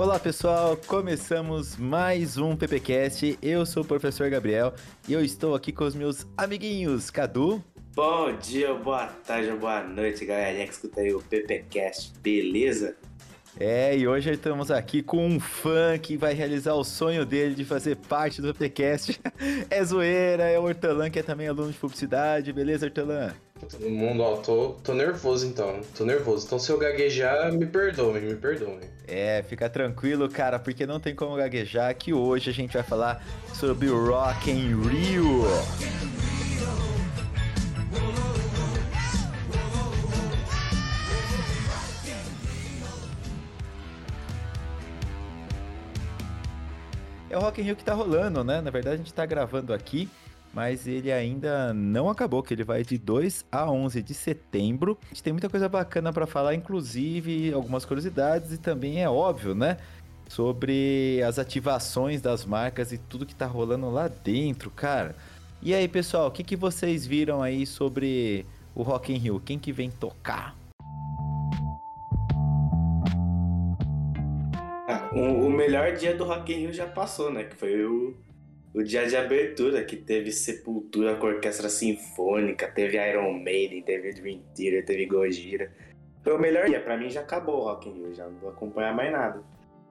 Olá pessoal, começamos mais um PPcast. Eu sou o professor Gabriel e eu estou aqui com os meus amiguinhos Cadu. Bom dia, boa tarde, boa noite, galerinha que escuta aí o PPcast, beleza? É, e hoje estamos aqui com um fã que vai realizar o sonho dele de fazer parte do PPcast. é zoeira, é o Hortelã, que é também aluno de publicidade, beleza, Hortelã? Todo mundo, ó, tô, tô nervoso então, tô nervoso. Então se eu gaguejar, me perdoem, me perdoem. É, fica tranquilo, cara, porque não tem como gaguejar que hoje a gente vai falar sobre o Rock in Rio. É o Rock in Rio que tá rolando, né? Na verdade, a gente tá gravando aqui mas ele ainda não acabou, que ele vai de 2 a 11 de setembro. A gente tem muita coisa bacana para falar, inclusive algumas curiosidades e também é óbvio, né? Sobre as ativações das marcas e tudo que tá rolando lá dentro, cara. E aí, pessoal, o que, que vocês viram aí sobre o Rock in Rio? Quem que vem tocar? Ah, o, o melhor dia do Rock in Rio já passou, né? Que foi o o dia de abertura, que teve Sepultura com orquestra sinfônica, teve Iron Maiden, teve Dream Theater, teve Gojira. Foi o melhor dia, pra mim já acabou o Rock in Rio, já não vou acompanhar mais nada.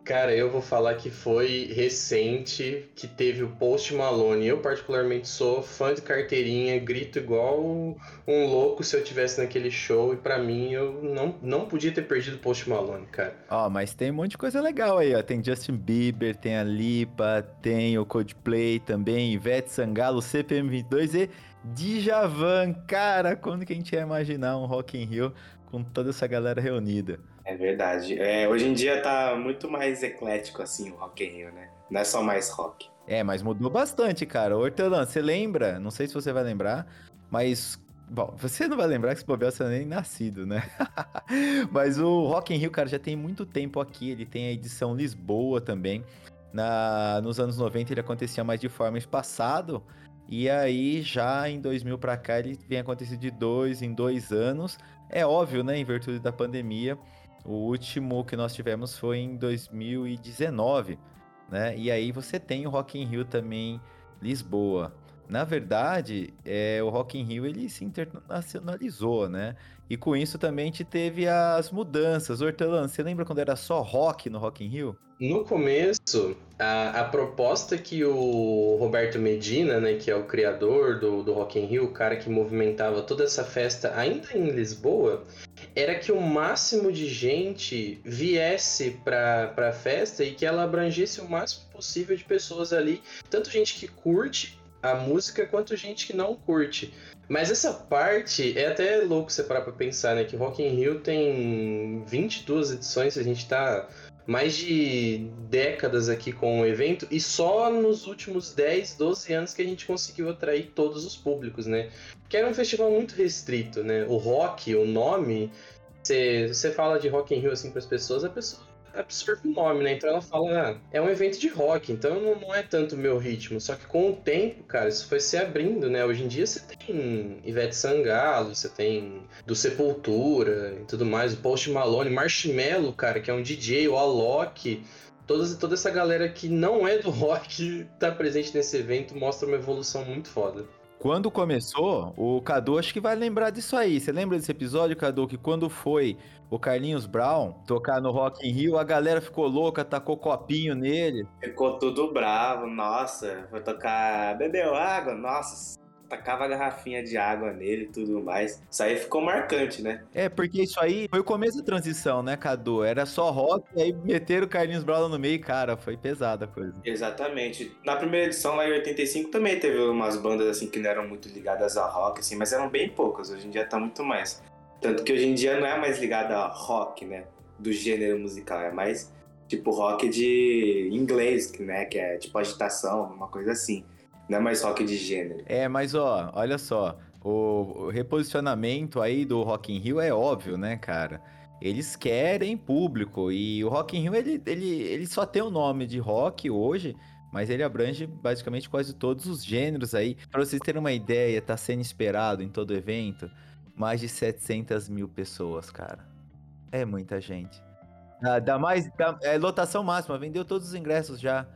Cara, eu vou falar que foi recente que teve o Post Malone. Eu, particularmente, sou fã de carteirinha, grito igual um louco se eu tivesse naquele show. E para mim, eu não, não podia ter perdido o Post Malone, cara. Ó, oh, mas tem um monte de coisa legal aí, ó. Tem Justin Bieber, tem a Lipa, tem o Coldplay também, Ivete Sangalo, CPM22 e Djavan. Cara, quando que a gente ia imaginar um Rock in Rio com toda essa galera reunida? É verdade. É, hoje em dia tá muito mais eclético assim o Rock in Rio, né? Não é só mais rock. É, mas mudou bastante, cara. Hortelã, você lembra? Não sei se você vai lembrar, mas Bom, você não vai lembrar que esse bobear você nem nascido, né? Mas o Rock in Rio, cara, já tem muito tempo aqui. Ele tem a edição Lisboa também. Na, nos anos 90 ele acontecia mais de forma espaçado. E aí, já em 2000 para cá, ele vem acontecendo de dois em dois anos. É óbvio, né? Em virtude da pandemia. O último que nós tivemos foi em 2019, né? E aí você tem o Rock in Rio também, Lisboa. Na verdade, é, o Rock in Rio ele se internacionalizou, né? E com isso também teve as mudanças. Hortelã, você lembra quando era só rock no Rock in Rio? No começo, a, a proposta que o Roberto Medina, né, que é o criador do, do Rock in Rio, o cara que movimentava toda essa festa ainda em Lisboa, era que o máximo de gente viesse para a festa e que ela abrangesse o máximo possível de pessoas ali, tanto gente que curte a música quanto gente que não curte. Mas essa parte é até louco você parar pra pensar, né? Que Rock in Rio tem 22 edições, a gente tá mais de décadas aqui com o evento e só nos últimos 10, 12 anos que a gente conseguiu atrair todos os públicos, né? Que era um festival muito restrito, né? O rock, o nome, você fala de Rock in Rio assim para as pessoas, a pessoa absorve o nome, né? Então ela fala, ah, é um evento de rock, então não, não é tanto o meu ritmo. Só que com o tempo, cara, isso foi se abrindo, né? Hoje em dia você tem Ivete Sangalo, você tem do Sepultura e tudo mais, o Post Malone, Marshmello, cara, que é um DJ, o Alok. Toda, toda essa galera que não é do rock tá presente nesse evento mostra uma evolução muito foda. Quando começou, o Cadu acho que vai lembrar disso aí. Você lembra desse episódio, Cadu, que quando foi o Carlinhos Brown tocar no Rock in Rio, a galera ficou louca, tacou copinho nele. Ficou tudo bravo, nossa. Foi tocar. Bebeu água, nossa tacava a garrafinha de água nele e tudo mais. Isso aí ficou marcante, né? É, porque isso aí foi o começo da transição, né, Cadu? Era só rock, e aí meteram o Carlinhos Brown no meio, cara, foi pesada a coisa. Exatamente. Na primeira edição, lá em 85, também teve umas bandas assim que não eram muito ligadas a rock, assim, mas eram bem poucas. Hoje em dia tá muito mais. Tanto que hoje em dia não é mais ligada a rock, né? Do gênero musical, é mais tipo rock de inglês, né? Que é tipo agitação, uma coisa assim. Não é mais rock de gênero. É, mas ó, olha só. O, reposicionamento aí do Rock in Rio é óbvio, né, cara? Eles querem público e o Rock in Rio ele, ele, ele só tem o nome de rock hoje, mas ele abrange basicamente quase todos os gêneros aí. Para vocês terem uma ideia, tá sendo esperado em todo evento mais de 700 mil pessoas, cara. É muita gente. Ah, dá mais. Dá, é lotação máxima, vendeu todos os ingressos já.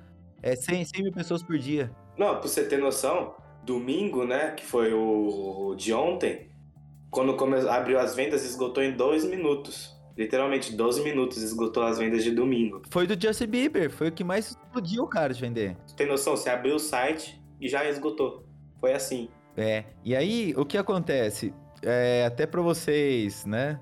É 100, 100 mil pessoas por dia. Não, pra você ter noção, domingo, né, que foi o de ontem, quando come... abriu as vendas, esgotou em dois minutos. Literalmente, 12 minutos esgotou as vendas de domingo. Foi do Justin Bieber, foi o que mais explodiu, cara, de vender. Tem noção? Você abriu o site e já esgotou. Foi assim. É, e aí, o que acontece? É, até pra vocês, né?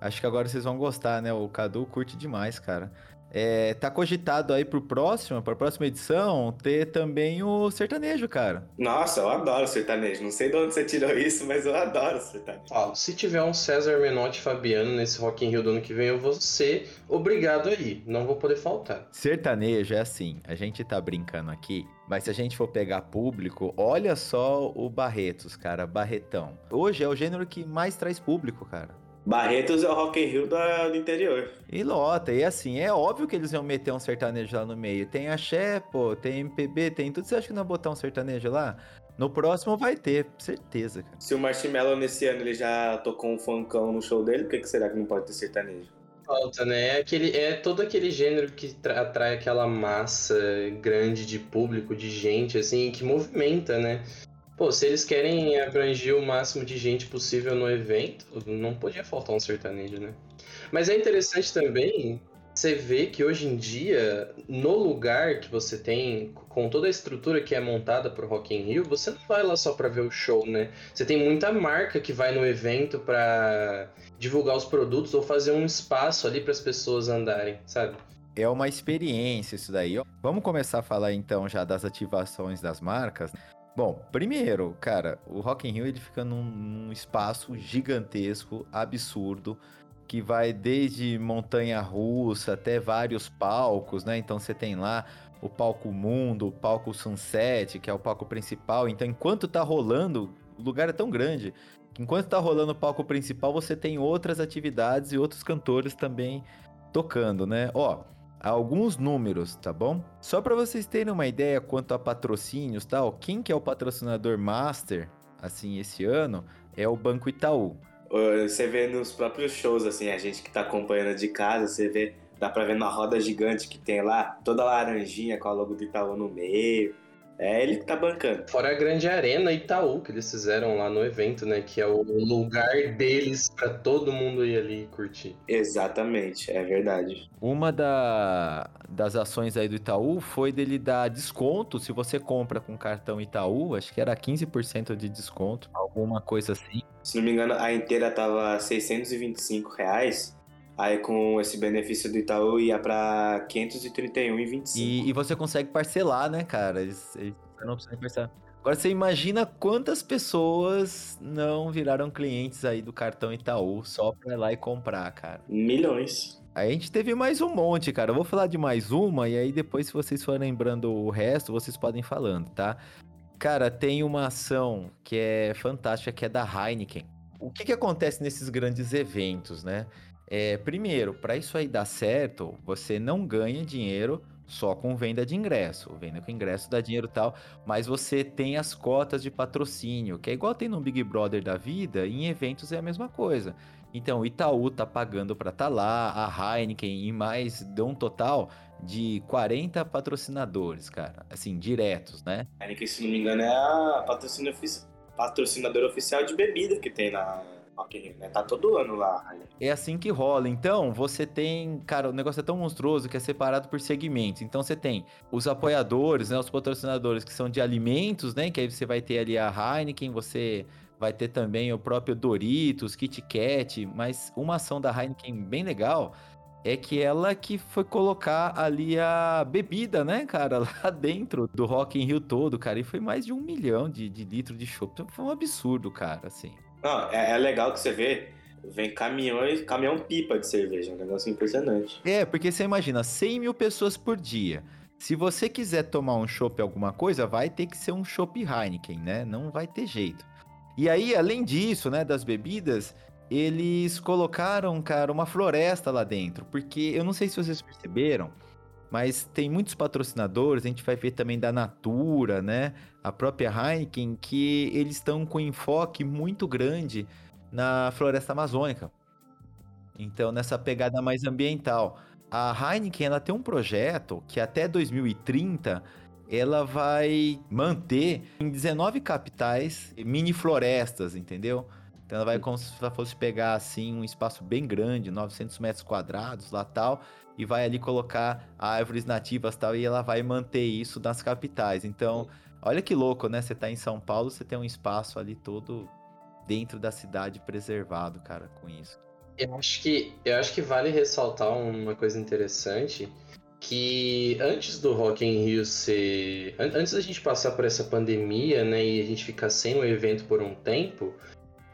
Acho que agora vocês vão gostar, né? O Cadu curte demais, cara. É, tá cogitado aí pro próximo, pra próxima edição, ter também o sertanejo, cara. Nossa, eu adoro sertanejo. Não sei de onde você tirou isso, mas eu adoro sertanejo. Falo, se tiver um César Menotti Fabiano nesse Rock in Rio do ano que vem, eu vou ser obrigado aí. Não vou poder faltar. Sertanejo é assim, a gente tá brincando aqui, mas se a gente for pegar público, olha só o Barretos, cara, Barretão. Hoje é o gênero que mais traz público, cara. Barretos é o Rock in Rio da, do interior. E lota, e assim, é óbvio que eles iam meter um sertanejo lá no meio. Tem axé, pô, tem MPB, tem tudo. Você acha que não ia botar um sertanejo lá? No próximo vai ter, certeza, cara. Se o Marshmello nesse ano ele já tocou um funkão no show dele, por que, que será que não pode ter sertanejo? Falta, né? É, aquele, é todo aquele gênero que atrai aquela massa grande de público, de gente, assim, que movimenta, né? Pô, se eles querem abranger o máximo de gente possível no evento, não podia faltar um sertanejo, né? Mas é interessante também você ver que hoje em dia, no lugar que você tem, com toda a estrutura que é montada pro Rock in Rio, você não vai lá só para ver o show, né? Você tem muita marca que vai no evento para divulgar os produtos ou fazer um espaço ali para as pessoas andarem, sabe? É uma experiência isso daí. Vamos começar a falar então já das ativações das marcas. Bom, primeiro, cara, o Rock in Rio ele fica num, num espaço gigantesco, absurdo, que vai desde montanha russa até vários palcos, né? Então você tem lá o palco Mundo, o palco Sunset, que é o palco principal. Então, enquanto tá rolando, o lugar é tão grande que enquanto tá rolando o palco principal, você tem outras atividades e outros cantores também tocando, né? Ó, alguns números, tá bom? Só para vocês terem uma ideia quanto a patrocínios, tal, quem que é o patrocinador master assim esse ano é o Banco Itaú. Você vê nos próprios shows assim, a gente que tá acompanhando de casa, você vê, dá para ver na roda gigante que tem lá, toda laranjinha com a logo do Itaú no meio. É ele que tá bancando. Fora a grande arena Itaú que eles fizeram lá no evento, né? Que é o lugar deles para todo mundo ir ali curtir. Exatamente, é verdade. Uma da, das ações aí do Itaú foi dele dar desconto se você compra com cartão Itaú, acho que era 15% de desconto, alguma coisa assim. Se não me engano, a inteira tava 625 reais. Aí com esse benefício do Itaú ia pra 531,25. E, e você consegue parcelar, né, cara? Eles, eles não precisam parcelar. Agora você imagina quantas pessoas não viraram clientes aí do cartão Itaú só pra ir lá e comprar, cara. Milhões. Aí a gente teve mais um monte, cara. Eu vou falar de mais uma e aí depois, se vocês forem lembrando o resto, vocês podem falando, tá? Cara, tem uma ação que é fantástica, que é da Heineken. O que, que acontece nesses grandes eventos, né? É, primeiro, para isso aí dar certo, você não ganha dinheiro só com venda de ingresso. Venda com ingresso dá dinheiro e tal, mas você tem as cotas de patrocínio, que é igual tem no Big Brother da vida, em eventos é a mesma coisa. Então, Itaú tá pagando para estar tá lá, a Heineken e mais deu um total de 40 patrocinadores, cara, assim, diretos, né? Heineken, se não me engano, é a patrocinadora oficial de bebida que tem na, Né? Tá todo ano lá. É assim que rola. Então, você tem, cara, o negócio é tão monstruoso que é separado por segmentos. Então, você tem os apoiadores, né, os patrocinadores que são de alimentos, né, que aí você vai ter ali a Heineken, você vai ter também o próprio Doritos, Kit Kat, mas uma ação da Heineken bem legal é que ela que foi colocar ali a bebida, né, cara, lá dentro do Rock in Rio todo, cara, e foi mais de um milhão de, de litros de chopp. Então, foi um absurdo, cara, assim. Não, é, é legal que você vê vem caminhões, caminhão pipa de cerveja, um negócio impressionante. É, porque você imagina, 100 mil pessoas por dia. Se você quiser tomar um chopp alguma coisa, vai ter que ser um chopp Heineken, né? Não vai ter jeito. E aí, além disso, né, das bebidas, eles colocaram, cara, uma floresta lá dentro. Porque eu não sei se vocês perceberam, mas tem muitos patrocinadores, a gente vai ver também da Natura, né? A própria Heineken, que eles estão com enfoque muito grande na floresta amazônica. Então, nessa pegada mais ambiental. A Heineken, ela tem um projeto que até 2030 ela vai manter em 19 capitais mini florestas, entendeu? Então ela vai como se fosse pegar assim um espaço bem grande, 900 metros quadrados lá tal, e vai ali colocar árvores nativas tal, e ela vai manter isso nas capitais. Então, olha que louco, né? Você tá em São Paulo, você tem um espaço ali todo dentro da cidade preservado, cara, com isso. Eu acho que, eu acho que vale ressaltar uma coisa interessante, que antes do Rock in Rio ser... Antes da gente passar por essa pandemia, né, e a gente ficar sem o evento por um tempo,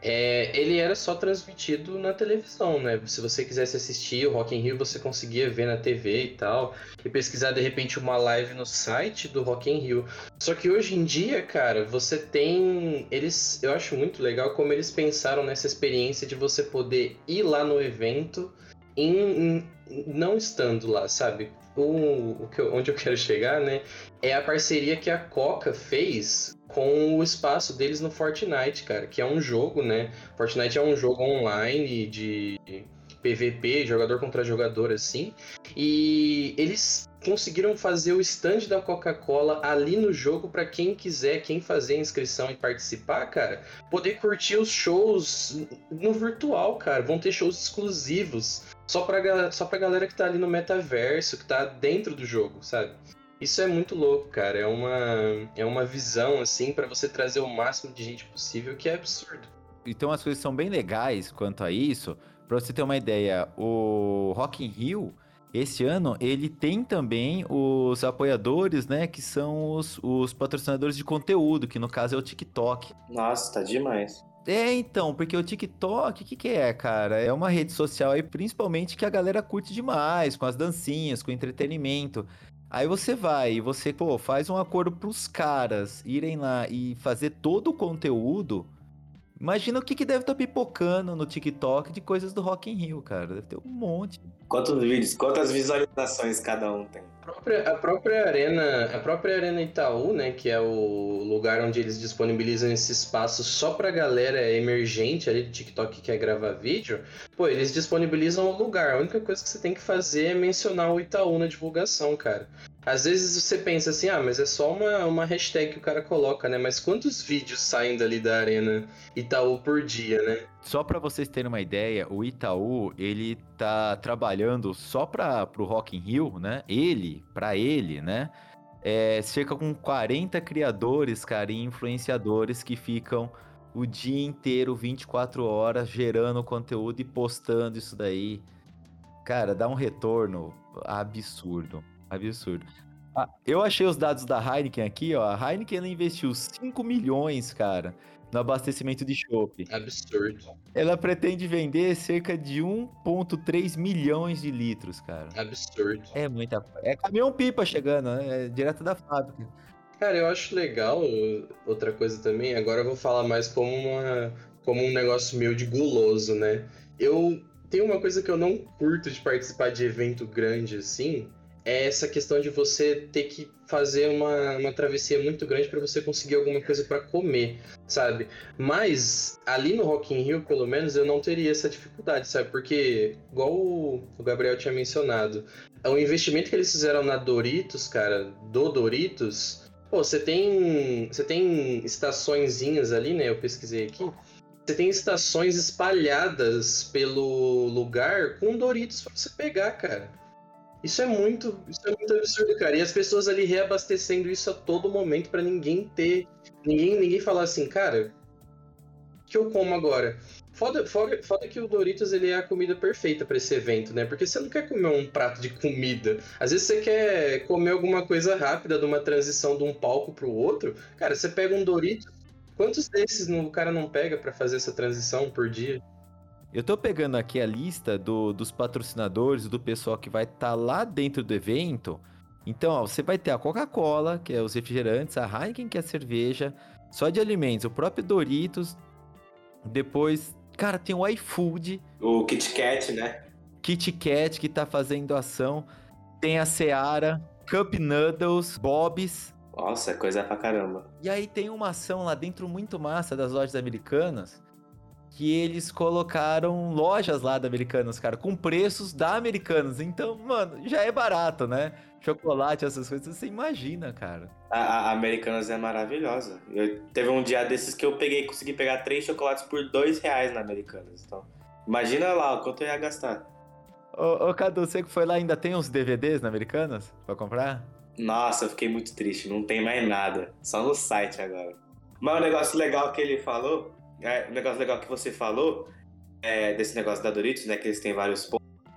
é, ele era só transmitido na televisão, né? Se você quisesse assistir o Rock in Rio, você conseguia ver na TV e tal, e pesquisar de repente uma live no site do Rock in Rio. Só que hoje em dia, cara, você tem, eles, eu acho muito legal como eles pensaram nessa experiência de você poder ir lá no evento em, em não estando lá, sabe? O, o que onde eu quero chegar, né? É a parceria que a Coca fez com o espaço deles no Fortnite, cara, que é um jogo, né? Fortnite é um jogo online de PVP, jogador contra jogador, assim. E eles conseguiram fazer o stand da Coca-Cola ali no jogo para quem quiser, quem fazer a inscrição e participar, cara, poder curtir os shows no virtual, cara. Vão ter shows exclusivos só pra, só pra galera que tá ali no metaverso, que tá dentro do jogo, sabe? Isso é muito louco, cara. É uma, é uma visão, assim, para você trazer o máximo de gente possível, que é absurdo. Então as coisas são bem legais quanto a isso. Pra você ter uma ideia, o Rock in Rio, esse ano, ele tem também os apoiadores, né? Que são os, os patrocinadores de conteúdo, que no caso é o TikTok. Nossa, tá demais. É, então, porque o TikTok, o que, que é, cara? É uma rede social aí, principalmente, que a galera curte demais, com as dancinhas, com entretenimento. Aí você vai e você, pô, faz um acordo pros caras irem lá e fazer todo o conteúdo. Imagina o que, que deve estar tá pipocando no TikTok de coisas do Rock in Rio, cara. Deve ter um monte. Quantos vídeos, quantas visualizações cada um tem? A própria, a própria arena, a própria arena Itaú, né, que é o lugar onde eles disponibilizam esse espaço só pra galera emergente ali do TikTok que quer gravar vídeo, pô, eles disponibilizam o lugar. A única coisa que você tem que fazer é mencionar o Itaú na divulgação, cara. Às vezes você pensa assim, ah, mas é só uma, uma hashtag que o cara coloca, né? Mas quantos vídeos saem dali da arena Itaú por dia, né? Só para vocês terem uma ideia, o Itaú, ele tá trabalhando só para pro Rock in Rio, né? Ele, para ele, né? É cerca com 40 criadores, cara, e influenciadores que ficam o dia inteiro, 24 horas, gerando conteúdo e postando isso daí. Cara, dá um retorno absurdo. Absurdo. Ah, eu achei os dados da Heineken aqui, ó. A Heineken investiu 5 milhões, cara, no abastecimento de chopp. Absurdo. Ela pretende vender cerca de 1,3 milhões de litros, cara. Absurdo. É muita. É caminhão pipa chegando, né? É direto da fábrica. Cara, eu acho legal outra coisa também. Agora eu vou falar mais como uma como um negócio meio de guloso, né? Eu tenho uma coisa que eu não curto de participar de evento grande assim, é essa questão de você ter que fazer uma, uma travessia muito grande para você conseguir alguma coisa para comer, sabe? Mas ali no Rock in Rio, pelo menos, eu não teria essa dificuldade, sabe? Porque, igual o, Gabriel tinha mencionado, o investimento que eles fizeram na Doritos, cara, do Doritos, pô, você tem, você tem estaçõezinhas ali, né? Eu pesquisei aqui. Você tem estações espalhadas pelo lugar com Doritos para você pegar, cara. Isso é muito, isso é muito absurdo, cara. E as pessoas ali reabastecendo isso a todo momento para ninguém ter, ninguém, ninguém falar assim, cara, que eu como agora? Foda, foda, foda que o Doritos ele é a comida perfeita para esse evento, né? Porque você não quer comer um prato de comida. Às vezes você quer comer alguma coisa rápida de uma transição de um palco pro outro. Cara, você pega um Doritos. Quantos desses o cara não pega para fazer essa transição por dia? Eu tô pegando aqui a lista do, dos patrocinadores, do pessoal que vai estar tá lá dentro do evento. Então, ó, você vai ter a Coca-Cola, que é os refrigerantes, a Heineken, que é a cerveja, só de alimentos, o próprio Doritos. Depois, cara, tem o iFood. O Kit Kat, né? Kit Kat, que tá fazendo ação. Tem a Seara, Cup Noodles, Bob's. Nossa, é coisa pra caramba. E aí tem uma ação lá dentro muito massa das lojas americanas, que eles colocaram lojas lá da Americanas, cara, com preços da Americanas. Então, mano, já é barato, né? Chocolate, essas coisas, você imagina, cara. A, a Americanas é maravilhosa. Eu, teve um dia desses que eu peguei, consegui pegar três chocolates por dois reais na Americanas. Então, imagina lá o quanto eu ia gastar. Ô, ô Cadu, você que foi lá ainda tem uns DVDs na Americanas pra comprar? Nossa, eu fiquei muito triste. Não tem mais nada. Só no site agora. Mas um negócio legal que ele falou, um negócio legal que você falou, é, desse negócio da Doritos, né? Que eles têm vários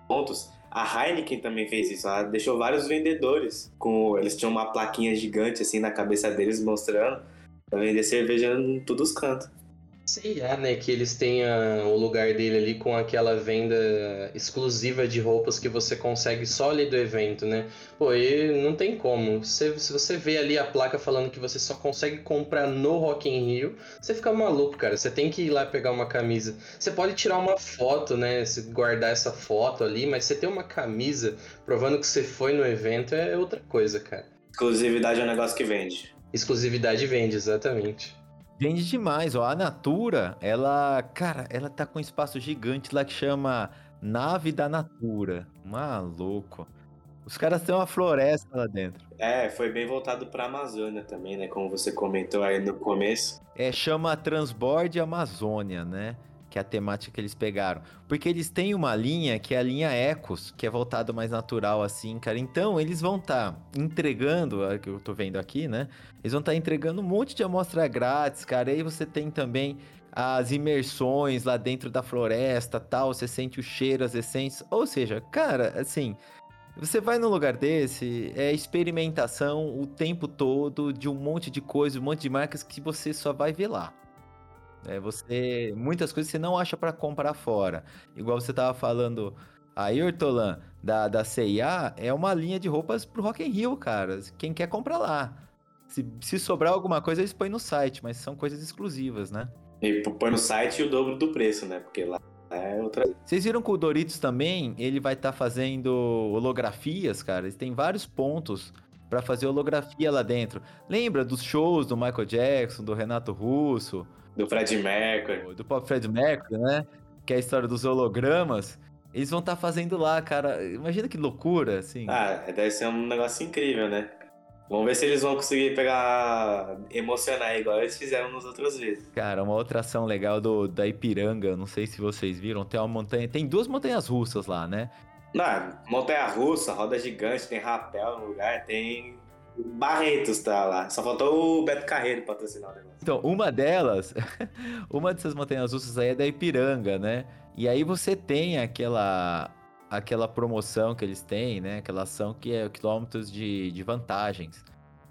pontos. A Heineken também fez isso. Ela deixou vários vendedores. com Eles tinham uma plaquinha gigante assim na cabeça deles mostrando pra vender cerveja em todos os cantos. Sei lá, né, que eles tenham o lugar dele ali com aquela venda exclusiva de roupas que você consegue só ali do evento, né? Pô, e não tem como. Se, se você vê ali a placa falando que você só consegue comprar no Rock in Rio, você fica maluco, cara. Você tem que ir lá pegar uma camisa. Você pode tirar uma foto, né, guardar essa foto ali, mas você ter uma camisa provando que você foi no evento é outra coisa, cara. Exclusividade é um negócio que vende. Exclusividade vende, exatamente. Vende demais, ó. A Natura, ela, cara, ela tá com um espaço gigante lá que chama Nave da Natura. Maluco. Os caras têm uma floresta lá dentro. É, foi bem voltado pra Amazônia também, né? Como você comentou aí no começo. É, chama Transborde Amazônia, né? Que é a temática que eles pegaram. Porque eles têm uma linha que é a linha Ecos, que é voltado mais natural assim, cara. Então, eles vão estar tá entregando, é que eu tô vendo aqui, né? Eles vão estar tá entregando um monte de amostra grátis, cara. E aí você tem também as imersões lá dentro da floresta, tal, você sente o cheiro, as essências. Ou seja, cara, assim, você vai num lugar desse, é experimentação o tempo todo de um monte de coisa, um monte de marcas que você só vai ver lá. É, você muitas coisas você não acha para comprar fora. Igual você tava falando aí, Hortolan, da, da CIA, é uma linha de roupas pro Rock in Rio, cara. Quem quer compra lá. Se, se sobrar alguma coisa, eles põem no site, mas são coisas exclusivas, né? E põe no site o dobro do preço, né? Porque lá é outra. Vocês viram que o Doritos também, ele vai estar tá fazendo holografias, cara. Ele tem vários pontos para fazer holografia lá dentro. Lembra dos shows do Michael Jackson, do Renato Russo? Do Fred Mercury. Do pop Fred Mercury, né? Que é a história dos hologramas. Eles vão estar tá fazendo lá, cara. Imagina que loucura, assim. Ah, deve ser um negócio incrível, né? Vamos ver se eles vão conseguir pegar. emocionar igual eles fizeram nas outras vezes. Cara, uma outra ação legal do, da Ipiranga, não sei se vocês viram, tem uma montanha. Tem duas montanhas russas lá, né? Não, montanha russa, roda gigante, tem rapel no lugar, tem Barretos tá lá. Só faltou o Beto Carreiro patrocinar o negócio. Então, uma delas, uma dessas montanhas russas aí é da Ipiranga, né? E aí você tem aquela aquela promoção que eles têm, né? Aquela ação que é quilômetros de, de vantagens.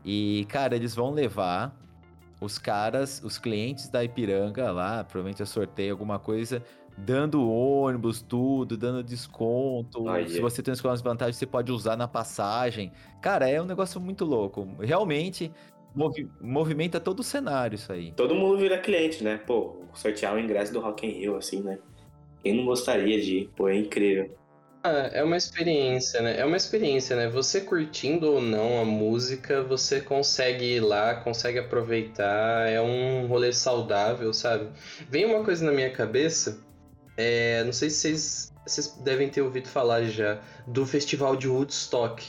E, cara, eles vão levar os caras, os clientes da Ipiranga lá, provavelmente a sorteio alguma coisa, dando ônibus, tudo, dando desconto. Se você tem as vantagens, você pode usar na passagem. Cara, é um negócio muito louco. Realmente movi movimenta todo o cenário isso aí. Todo mundo vira cliente, né? Pô, sortear o ingresso do Rock in Rio, assim, né? Quem não gostaria de ir? Pô, é incrível. Ah, é uma experiência, né? É uma experiência, né? Você curtindo ou não a música, você consegue ir lá, consegue aproveitar, é um rolê saudável, sabe? Vem uma coisa na minha cabeça é, não sei se vocês, vocês devem ter ouvido falar já do festival de Woodstock,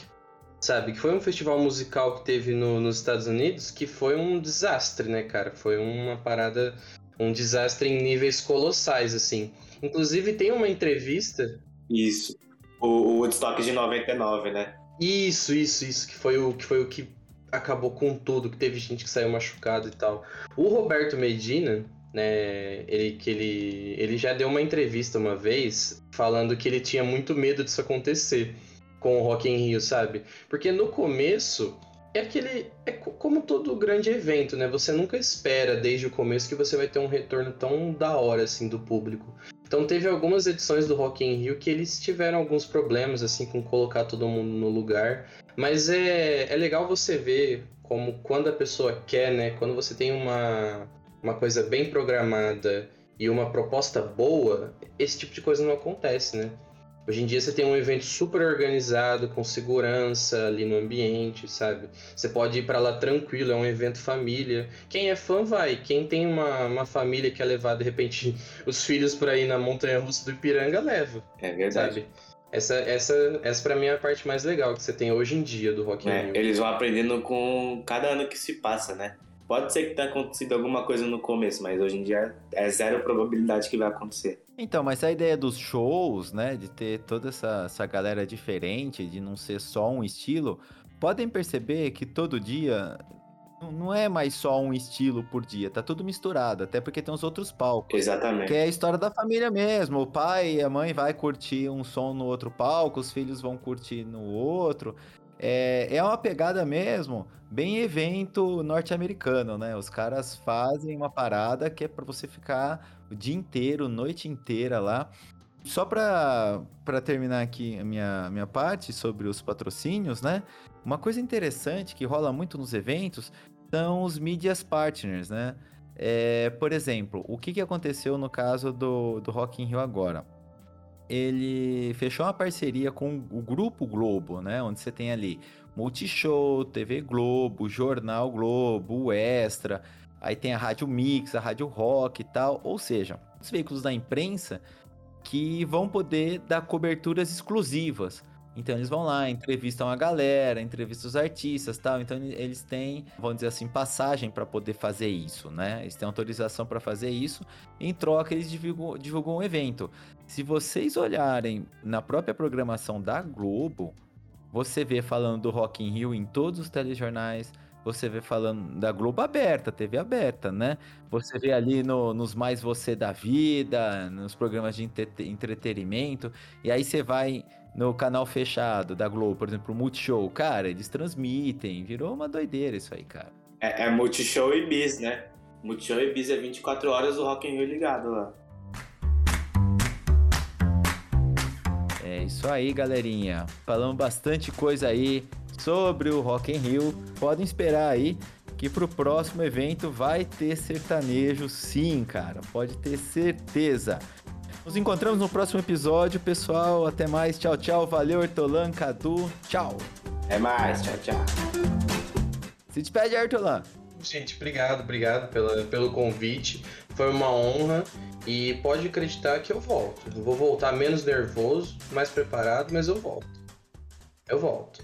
sabe? Que foi um festival musical que teve no, nos Estados Unidos que foi um desastre, né, cara? Foi uma parada, um desastre em níveis colossais, assim. Inclusive tem uma entrevista. Isso. O, o Woodstock de 99, né? Isso, isso, isso, que foi o que foi o que acabou com tudo, que teve gente que saiu machucado e tal. O Roberto Medina, né, ele, que ele, ele já deu uma entrevista uma vez falando que ele tinha muito medo disso acontecer com o Rock in Rio, sabe? Porque no começo é aquele é como todo grande evento, né? Você nunca espera desde o começo que você vai ter um retorno tão da hora assim do público. Então teve algumas edições do Rock in Rio que eles tiveram alguns problemas assim com colocar todo mundo no lugar, mas é, é legal você ver como quando a pessoa quer, né, quando você tem uma uma coisa bem programada e uma proposta boa, esse tipo de coisa não acontece, né? Hoje em dia você tem um evento super organizado, com segurança ali no ambiente, sabe? Você pode ir para lá tranquilo, é um evento família. Quem é fã vai, quem tem uma, uma família que quer levar de repente os filhos para ir na montanha russa do Ipiranga, leva. É verdade. Sabe? Essa, essa, essa para mim é a parte mais legal que você tem hoje em dia do Rock É, eles vão aprendendo com cada ano que se passa, né? Pode ser que tenha acontecido alguma coisa no começo, mas hoje em dia é zero probabilidade que vai acontecer. Então, mas a ideia dos shows, né, de ter toda essa, essa galera diferente, de não ser só um estilo, podem perceber que todo dia não- é mais só um estilo por dia, tá tudo misturado, até porque tem os outros palcos. Exatamente. Que é a história da família mesmo. O pai e a mãe vai curtir um som no outro palco, os filhos vão curtir no outro. É, é uma pegada mesmo, bem evento norte-americano, né? Os caras fazem uma parada que é pra você ficar o dia inteiro, noite inteira lá. Só pra terminar aqui a minha, minha parte sobre os patrocínios, né? Uma coisa interessante que rola muito nos eventos são os medias partners, né? É, por exemplo, o que, que aconteceu no caso do, do Rock in Rio agora? Ele fechou uma parceria com o Grupo Globo, né? Onde você tem ali Multishow, TV Globo, Jornal Globo, Extra, aí tem a Rádio Mix, a Rádio Rock e tal. Ou seja, os veículos da imprensa que vão poder dar coberturas exclusivas. Então eles vão lá, entrevistam a galera, entrevistam os artistas, tal. Então eles têm, vamos dizer assim, passagem para poder fazer isso, né? Eles têm autorização para fazer isso. Em troca eles divulgam, divulgam um evento. Se vocês olharem na própria programação da Globo, você vê falando do Rock in Rio em todos os telejornais. Você vê falando da Globo aberta, TV aberta, né? Você vê ali no- nos Mais Você da Vida, nos programas de entre- entretenimento. E aí você vai no canal fechado da Globo, por exemplo, o Multishow. Cara, eles transmitem. Virou uma doideira isso aí, cara. É, é Multishow e Bis, né? Multishow e Bis é 24 horas o Rock in Rio ligado lá. É isso aí, galerinha. Falamos bastante coisa aí sobre o Rock in Rio. Podem esperar aí que pro próximo evento vai ter sertanejo sim, cara. Pode ter certeza. Nos encontramos no próximo episódio, pessoal. Até mais. Tchau, tchau. Valeu, Hortolan, Cadu. Tchau. É mais, tchau, tchau. Se despede, Hortolan. Gente, obrigado, obrigado pela, pelo convite. Foi uma honra e pode acreditar que eu volto. Eu vou voltar menos nervoso, mais preparado, mas eu volto. Eu volto.